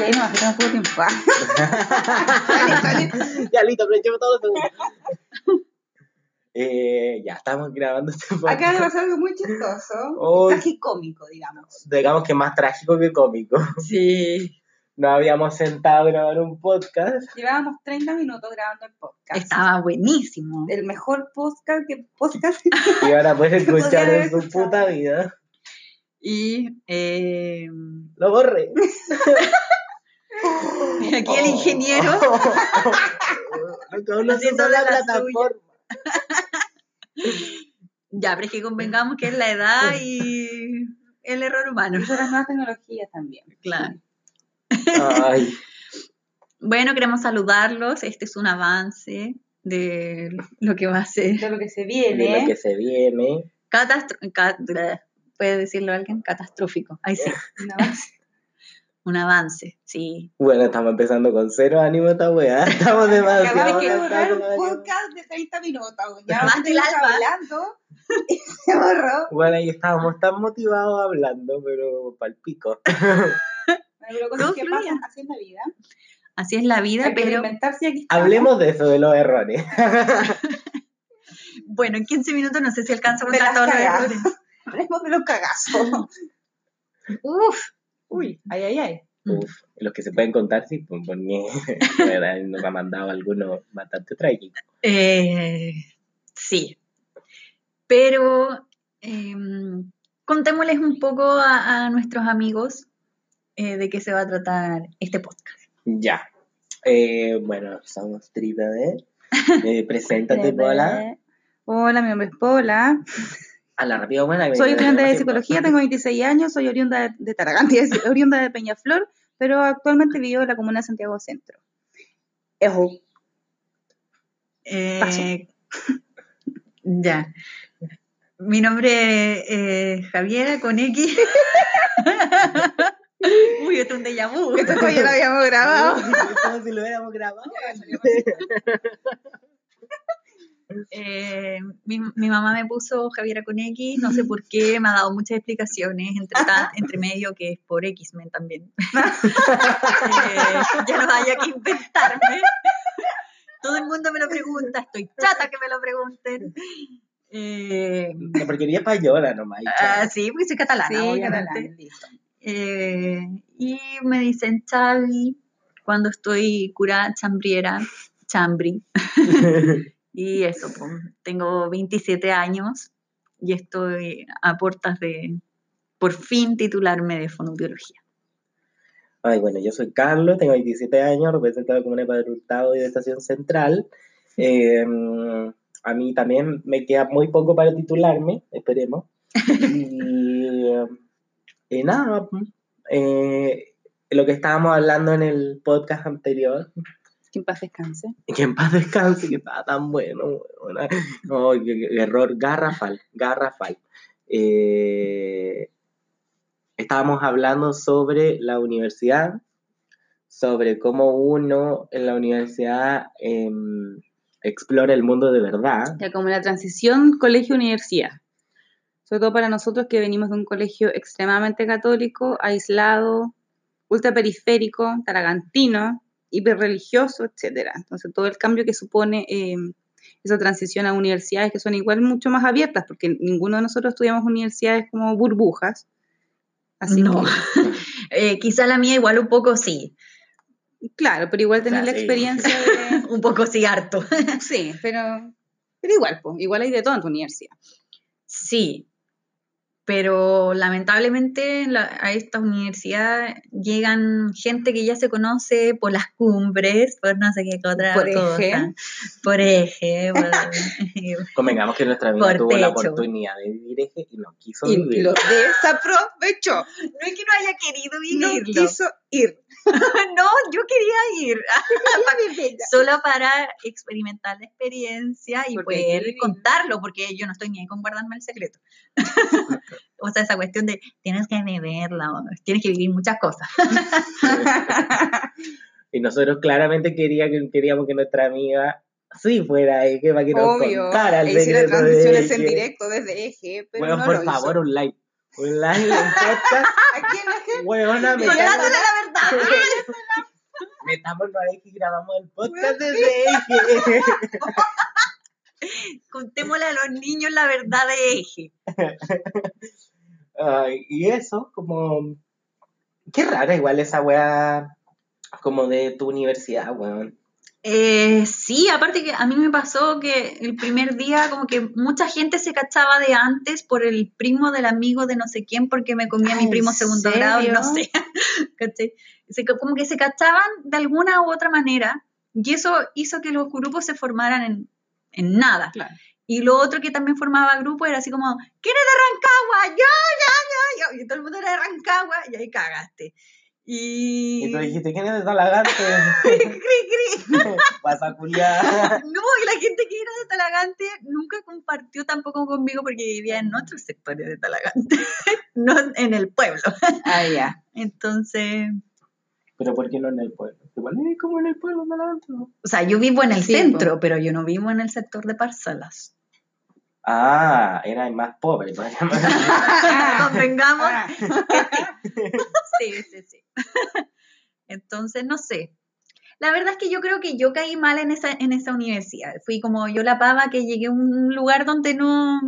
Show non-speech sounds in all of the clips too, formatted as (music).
Sí, no, aquí tenemos poco tiempo. (laughs) (laughs) ya listo, aprovechemos todo los segundos. Eh, ya estamos grabando este Acaba de podcast. pasar algo muy chistoso. Oh. Tragicómico, digamos. Digamos que más trágico que cómico. Sí. Nos habíamos sentado a grabar un podcast. Llevábamos 30 minutos grabando el podcast. Estaba buenísimo. El mejor podcast que podcast. (laughs) Y ahora puedes escuchar en su puta vida. Y eh, Lo borré. (laughs) aquí el ingeniero. (laughs) Se Haciendo la de la plataforma. (laughs) Ya, pero es que convengamos que es la edad y el error humano. Y las nuevas tecnologías también. Claro. Ay, Bueno, queremos saludarlos. Este es un avance de lo que va a ser. De lo que se de viene. lo que se viene. Catastro ¿Puede decirlo alguien? Catastrófico. Ahí sí. No, Un avance, sí. Bueno, estamos empezando con cero ánimo esta weá. (laughs) Estamos (laughs) demasiado vez que borrar un podcast de 30 minutos. Ya (laughs) Más vamos del alma. hablando y se borró. Bueno, ahí estábamos tan motivados hablando, pero pal pico. Pero cosas que pasan así en la vida. Así es la vida, Hay pero aquí. Hablemos de eso, de los errores. bueno, en 15 minutos no sé si alcanzo a De contar todos los errores. Hablemos de los cagazos. Uf, Uy, ay, ay, ay. Uf, los que se pueden contar, sí, pues, (laughs) verdad, nos ha mandado algunos bastante trágicos. Eh, sí. Pero em, contémosles un poco a, a nuestros amigos eh, de qué se va a tratar este podcast. Ya. Eh, bueno, somos Triple D. (laughs) Eh, preséntate, Paula. Hola, mi nombre es Paula. A la rápida buena. Soy estudiante de psicología, (laughs) tengo 26 años, soy oriunda de, de (laughs) decir, oriunda de Peñaflor, pero actualmente vivo en la comuna de Santiago Centro. Ejo. Eh, (laughs) ya. Mi nombre es Javiera con X. Uy, esto es un déjà vu. Esto ya lo habíamos grabado. Como si lo hubiéramos grabado. Eh, mi, mi mamá me puso Javiera con X, no sé por qué, me ha dado muchas explicaciones, entre, entre medio que es por X-Men también. (laughs) Eh, ya no haya que inventarme. Todo el mundo me lo pregunta, estoy chata que me lo pregunten. Eh, La porquería española nomás. ah, sí, porque soy catalana, Sí, obviamente. catalán, listo. Eh, y me dicen Chavi cuando estoy curada, chambriera, chambri. (laughs) Y eso, pues, tengo 27 años y estoy a puertas de, por fin, titularme de fonobiología. Ay, bueno, yo soy Carlos, tengo 27 años, comuna de Padre Hurtado y de Estación Central. Eh, a mí también me queda muy poco para titularme, esperemos. Y, y (laughs) nada, eh, lo que estábamos hablando en el podcast anterior, Que en paz descanse. que en paz descanse, que estaba tan bueno. No, error garrafal, garrafal. Eh, estábamos hablando sobre la universidad, sobre cómo uno en la universidad em, explora el mundo de verdad. Ya como la transición colegio-universidad. Sobre todo para nosotros que venimos de un colegio extremadamente católico, aislado, ultraperiférico, taragantino, hiperreligioso, etcétera. Entonces todo el cambio que supone eh, esa transición a universidades que son igual mucho más abiertas, porque ninguno de nosotros estudiamos universidades como burbujas. Así No. que, (laughs) Eh, quizá la mía igual un poco sí, claro, pero igual tener sea, la sí. experiencia de... (laughs) un poco sí harto. (laughs) Sí, pero, pero igual, pues, igual hay de todo en tu universidad. Sí, pero lamentablemente en la- a esta universidad llegan gente que ya se conoce por las cumbres, por no sé qué otra Por cosa. eje. Por eje. por- (laughs) Convengamos que nuestra amiga Por tuvo la oportunidad de vivir eje y no quiso Y vivir. lo desaprovechó. no es que no haya querido No vivirlo. quiso ir. (laughs) No, yo quería ir. Solo para experimentar la experiencia y Porque poder contarlo, porque yo no estoy ni ahí con guardarme el secreto. (laughs) o sea, esa cuestión de tienes que beberla, o tienes que vivir muchas cosas. (laughs) Y nosotros claramente quería que, queríamos que nuestra amiga sí fuera eje para que nos Obvio. contara el E de transmisiones en Eje. directo desde Eje, pero Bueno, no por lo favor, hizo. un live. Un live en podcast. ¿A quién es? Huevona, me la verdad. Metámonos ahí que grabamos el podcast desde Eje. (laughs) Contémosle a los niños la verdad de eje. (laughs) Ay, y eso, como. Qué rara, igual esa weá. Como de tu universidad, weón. Eh, sí, aparte que a mí me pasó que el primer día como que mucha gente se cachaba de antes por el primo del amigo de no sé quién porque me comía mi ¿en primo segundo grado, serio? no sé. (laughs) Se- como que se cachaban de alguna u otra manera y eso hizo que los grupos se formaran en, en nada. Claro. Y lo otro que también formaba grupo era así como, ¿quién es de Rancagua? Yo, yo, yo, yo. Y todo el mundo era de Rancagua y ahí cagaste. Y... Y tú dijiste, ¿quién es de Talagante? (laughs) Cri, cri. (laughs) Vas a culiar. No, y la gente que era de Talagante nunca compartió tampoco conmigo porque vivía en otros sectores de Talagante, (laughs) no en el pueblo. Ah, ya. Entonces, Pero ¿por qué no en el pueblo? Igual es como en el pueblo, Talagante. ¿no? o sea, yo vivo en el Sí, centro, pero yo no vivo en el sector de parcelas. Ah, era el más pobre. Convengamos. (laughs) Ah. (laughs) Sí, sí, sí. Entonces, no sé. La verdad es que yo creo que yo caí mal en esa, en esa universidad. Fui como yo la pava que llegué a un lugar donde no,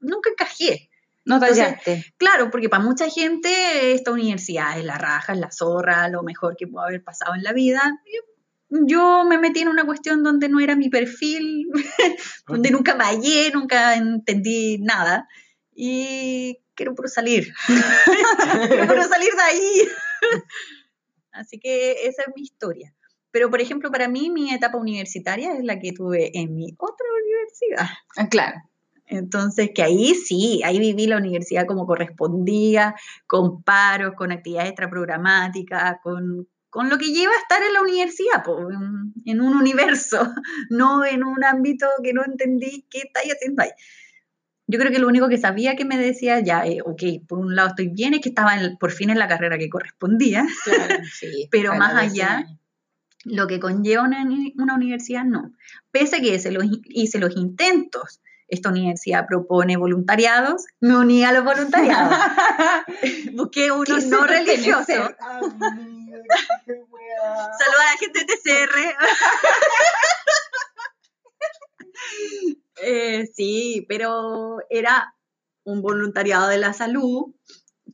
nunca encajé. No Entonces. Claro, porque para mucha gente esta universidad es la raja, es la zorra, lo mejor que puedo haber pasado en la vida. Yo, yo me metí en una cuestión donde no era mi perfil, (laughs) donde nunca me hallé, nunca entendí nada. Y quiero puro salir. (laughs) quiero puro salir de ahí. (laughs) Así que esa es mi historia. Pero, por ejemplo, para mí mi etapa universitaria es la que tuve en mi otra universidad. Ah, claro. Entonces, que ahí sí, ahí viví la universidad como correspondía, con paros, con actividades extraprogramáticas, con, con lo que lleva a estar en la universidad, po, en, en un universo, (laughs) no en un ámbito que no entendí qué estáis haciendo ahí. Yo creo que lo único que sabía que me decía, ya, eh, ok, por un lado estoy bien, es que estaba en- por fin en la carrera que correspondía, (laughs) Claro, sí. Pero más allá, lo que conlleva una, una universidad, no. Pese a que hice los, hice los intentos, esta universidad propone voluntariados, me uní a los voluntariados. (laughs) Busqué uno no religioso. Saluda a la gente de TCR. (laughs) Eh, sí, pero era un voluntariado de la salud.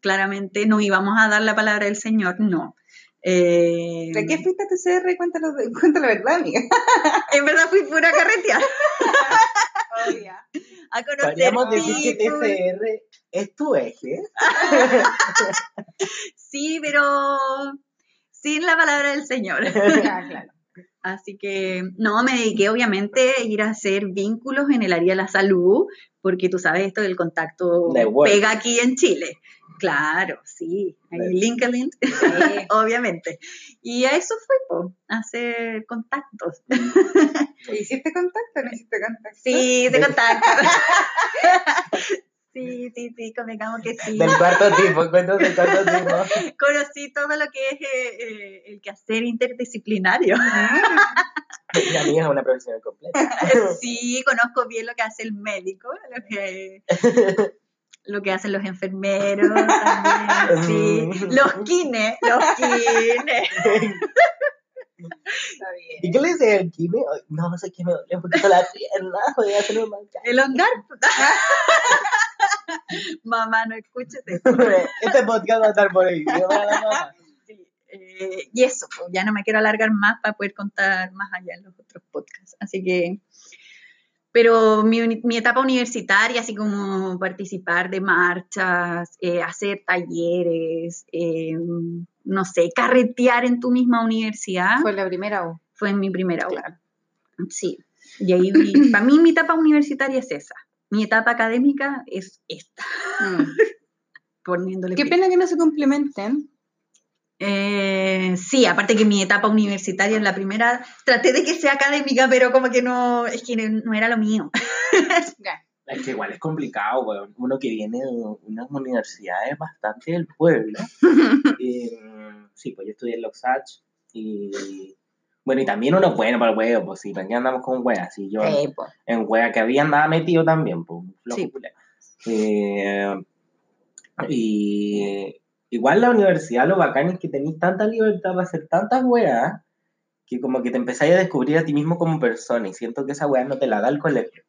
Claramente no íbamos a dar la palabra del Señor, no. Eh, ¿De qué fuiste a TCR? Cuéntalo, cuéntalo la verdad, amiga. En verdad fui pura carretear (laughs) a conocer Podríamos decir que. TCR es tu eje. Sí, pero sin la palabra del Señor. (laughs) Ah, claro. Así que no, me dediqué obviamente a ir a hacer vínculos en el área de la salud, porque tú sabes esto del contacto pega aquí en Chile. Claro, sí, en LinkedIn, (laughs) obviamente. Y a eso fue, po, hacer contactos. ¿Hiciste contacto o no hiciste contacto? Sí, de contacto. (laughs) Sí, sí, sí, convengamos que sí. Del cuarto tipo, cuentos del cuarto tipo. Conocí todo lo que es eh, eh, el quehacer interdisciplinario. (laughs) Mi amiga es una profesional completa. Sí, conozco bien lo que hace el médico, lo que, lo que hacen los enfermeros también, sí. Mm. Los kines, los kines. Está bien. ¿Y qué le dice el Kime? Ay, No, no sé qué me duele un poquito la pierna. Voy a hacerlo más El hongar. Mamá, no escuches esto. (laughs) Este podcast va a estar por ahí. Sí, eh, y eso, pues, ya no me quiero alargar más para poder contar más allá en los otros podcasts. Así que, pero mi, mi etapa universitaria, así como participar de marchas, eh, hacer talleres, eh, no sé, carretear en tu misma universidad, fue, Fue la primera U. en mi primera aula. Sí, y ahí, (clears throat) para mí mi etapa universitaria es esa. Mi etapa académica es esta, Mm. (laughs) poniéndole Qué pena que no se complementen. Eh, sí, aparte que mi etapa universitaria en la primera traté de que sea académica, pero como que no, es que no era lo mío. (laughs) Es que igual es complicado, weón. Uno que viene de unas universidades bastante del pueblo. (laughs) Eh, sí, pues yo estudié en Loxach y... Bueno, y también uno es bueno para el huevo, pues sí, ¿para qué andamos con weas? Sí, yo en wea que había andaba metido también, pues, Sí. Eh, y... igual la universidad lo bacán es que tenéis tanta libertad para hacer tantas weas que como que te empezáis a descubrir a ti mismo como persona y siento que esa wea no te la da el colegio.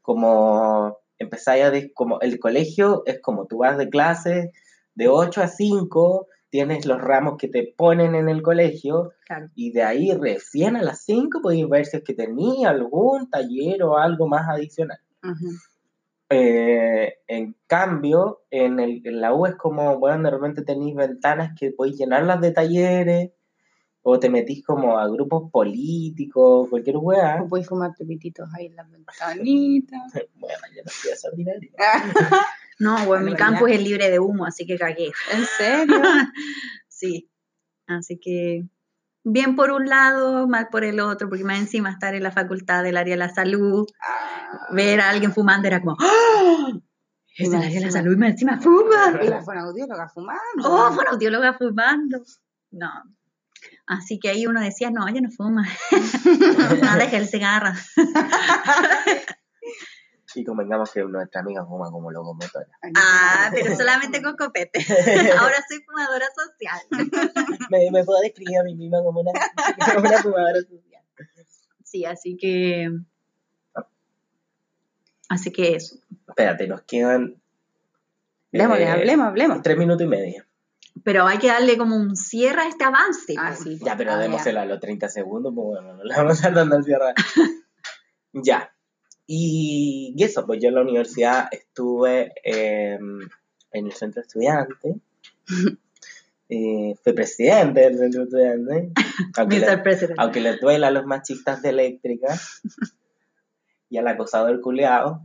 Como empezáis a... des- como el colegio es como tú vas de clase de 8 a 5, tienes los ramos que te ponen en el colegio Claro. y de ahí recién a las 5 podéis ver si es que tenía algún taller o algo más adicional. Ujú. Eh, en cambio, en, el, en la U es como, bueno, de repente tenéis ventanas que podéis llenarlas de talleres, o te metís como a grupos políticos, cualquier weá. O puedes fumarte pititos ahí en las ventanitas. (laughs) Bueno, yo no soy esa ordinaria. No, bueno, mi campus es libre de humo, así que cagué. ¿En serio? (laughs) Sí. Así que bien por un lado, mal por el otro, porque más encima estar en la facultad del área de la salud, ver a alguien fumando era como, ¡Ah! Es del área de la salud y más encima fuma. y la fonoaudióloga fumando. ¡Oh, fonoaudióloga fumando! No. Así que ahí uno decía, no, ella no fuma. (laughs) no, deja el cigarro. (laughs) Y convengamos que nuestra amiga fuma como locomotora. Ah, pero solamente con copete. (laughs) Ahora soy fumadora social. (laughs) me, me puedo describir a mí misma como una, como una fumadora social. Sí, así que. Así que eso. Espérate, nos quedan Hablemos, eh, hablemos, hablemos. tres minutos y medio. Pero hay que darle como un cierre a este avance. Ah, sí. Ya, pero Ah, démoselo a los 30 segundos, pues bueno, no le vamos a dar cierre. (laughs) ya. Y, y eso, pues yo en la universidad estuve eh, en el centro estudiante. (laughs) Eh, fui presidente del centro estudiante. (laughs) Aunque, le- aunque les duela a los machistas de eléctrica (laughs) y al acosador culeado.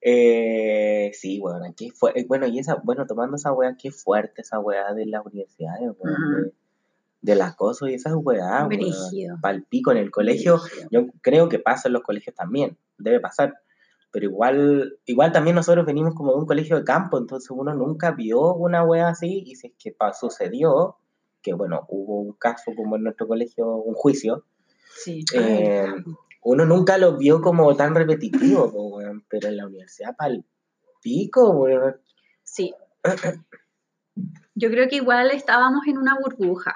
eh, sí, bueno, aquí fue, eh, bueno, y esa, bueno, tomando esa weá, qué fuerte esa weá de las universidades, weón, Ujú. De- del acoso y esas weá, Brígido. palpico en el colegio, Brígido. yo creo que pasa en los colegios también, debe pasar. Pero igual, igual también nosotros venimos como de un colegio de campo, entonces uno nunca vio una wea así, y si es que sucedió, que bueno, hubo un caso como en nuestro colegio, un juicio, Sí. eh, uno nunca lo vio como tan repetitivo, pero en la universidad pal pico, weón. Sí. Yo creo que igual estábamos en una burbuja.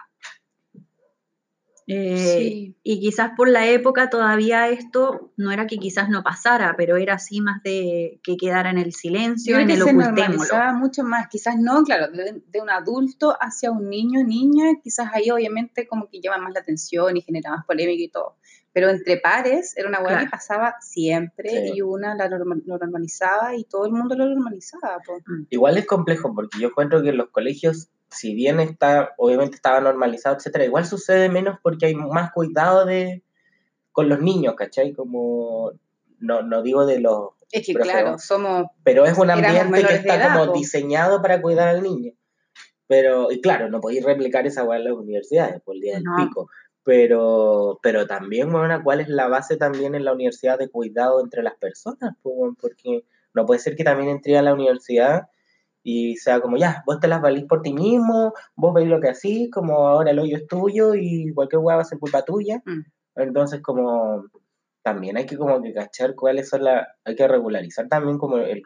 Eh, Sí. Y quizás por la época todavía esto no era que quizás no pasara, pero era así más de que quedara en el Yo silencio, creo en que el se ocultémoslo. normalizaba mucho más, quizás no, claro, de, de un adulto hacia un niño, niña, quizás ahí obviamente como que llama más la atención y genera más polémica y todo. Pero entre pares era una hueá Claro. que pasaba siempre Sí. y una la norma- lo normalizaba y todo el mundo lo normalizaba. po. Igual es complejo, porque yo encuentro que en los colegios, si bien está, obviamente estaba normalizado, etcétera, igual sucede menos porque hay más cuidado de con los niños, ¿cachai? Como, no, no digo de los Es que claro, somos pero es un ambiente que está edad, como diseñado para cuidar al niño. Pero, y claro, no podéis replicar esa weá en las universidades por el día del No. pico. Pero, pero también, bueno, ¿cuál es la base también en la universidad de cuidado entre las personas? porque no puede ser que también entré a la universidad y sea como, ya, vos te las valís por ti mismo, vos veis lo que hacís, como ahora el hoyo es tuyo y cualquier weá va a ser culpa tuya. Mm. Entonces, como, también hay que como que cachar cuáles son las, hay que regularizar también como el,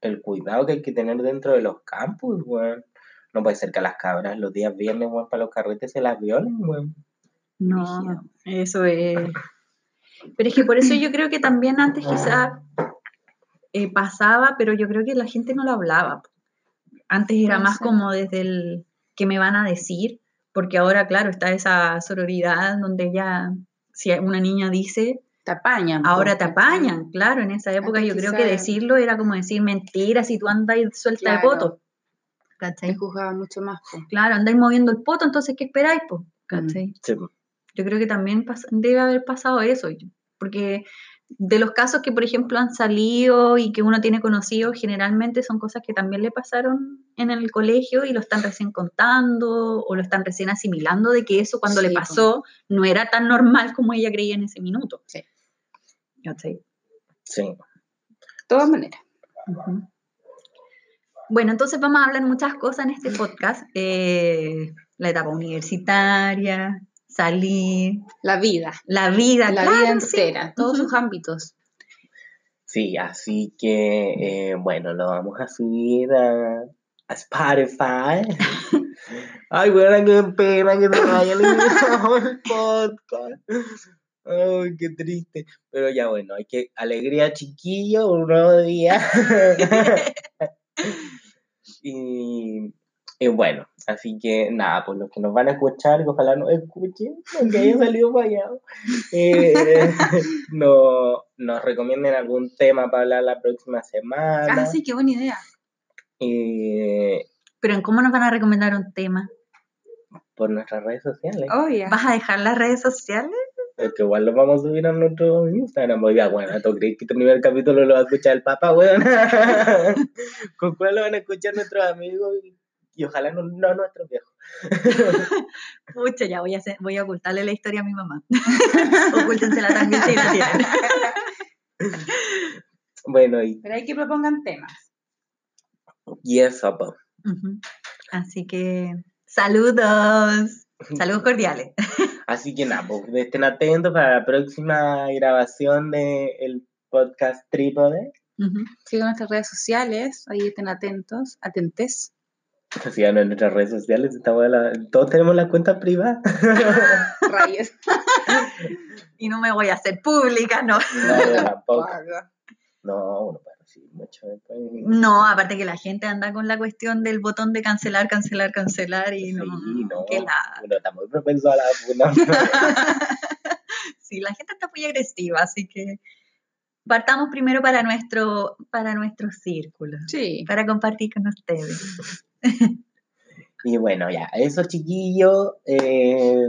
el cuidado que hay que tener dentro de los campus, weón. No puede ser que a las cabras los días viernes, weón, para los carretes se las violen, weón. No, eso es. Pero es que por eso yo creo que también antes quizás eh, pasaba, pero yo creo que la gente no lo hablaba. Antes era más como desde el que me van a decir, porque ahora, claro, está esa sororidad donde ya, si una niña dice, te apañan. ahora te apañan. Claro, en esa época yo creo que decirlo era como decir mentiras si tú andas suelta de poto. Te ¿Cachai? juzgaban mucho más. po. Claro, andáis moviendo el poto, entonces, ¿qué esperáis? po? ¿Cachai? Sí, Yo creo que también debe haber pasado eso, porque de los casos que, por ejemplo, han salido y que uno tiene conocido, generalmente son cosas que también le pasaron en el colegio y lo están recién contando o lo están recién asimilando de que eso cuando le Sí, pasó no era tan normal como ella creía en ese minuto. Sí. Sí. De todas maneras. Bueno, entonces vamos a hablar muchas cosas en este podcast. eh, la etapa universitaria, salir, La vida. la vida, La claro, vida sí. entera, todos sus ámbitos. Sí, así que, eh, bueno, lo vamos a subir a, a Spotify. (laughs) Ay, bueno, qué pena que se vaya el podcast. Ay, qué triste. Pero ya bueno, hay que alegría chiquillo, un nuevo día. (laughs) (laughs) y, y bueno, así que nada, pues los que nos van a escuchar, que ojalá nos escuchen, aunque hayan salido fallado, eh, (laughs) no, nos recomienden algún tema para hablar la próxima semana. Ah, sí, qué buena idea. eh, Pero ¿en cómo nos van a recomendar un tema? por nuestras redes sociales. Oh, ya. ¿Vas a dejar las redes sociales? Es que igual lo vamos a subir a nuestro Instagram. Oiga, bueno, ¿tú crees que este primer capítulo lo va a escuchar el Papa, weón? (laughs) ¿Con cuál lo van a escuchar nuestros amigos? Y ojalá no, no nuestros viejos. (laughs) Pucha, ya voy a, hacer- voy a ocultarle la historia a mi mamá. (laughs) Ocúltensela también si la tienen. (laughs) Bueno, y, Pero hay que propongan temas. y eso, pues. Así que, saludos. Saludos cordiales. Así que nada, pues estén atentos para la próxima grabación del podcast Trípode. Ujú. Sigan nuestras redes sociales, ahí estén atentos, atentes. (laughs) Sigan en nuestras redes sociales. estamos la- todos tenemos las cuentas privadas. (laughs) Rayos. (laughs) Y no me voy a hacer pública, no. No, yo tampoco. No, uno puede recibir mucho después. No, aparte que la gente anda con la cuestión del botón de cancelar, cancelar, cancelar y no. Sí, no. que la- Uno está muy propenso a la. Sí, la gente está muy agresiva, así que partamos primero para nuestro, para nuestro círculo, Sí. para compartir con ustedes. (laughs) Y bueno, ya, eso chiquillos. eh,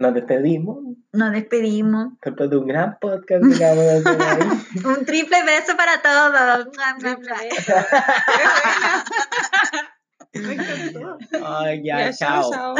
nos despedimos. Nos despedimos. Después de un gran podcast que acabamos de hacer (laughs) ahí. Un triple beso para todos. (laughs) Me encantó. Ay, ya, Ya, chao. chao.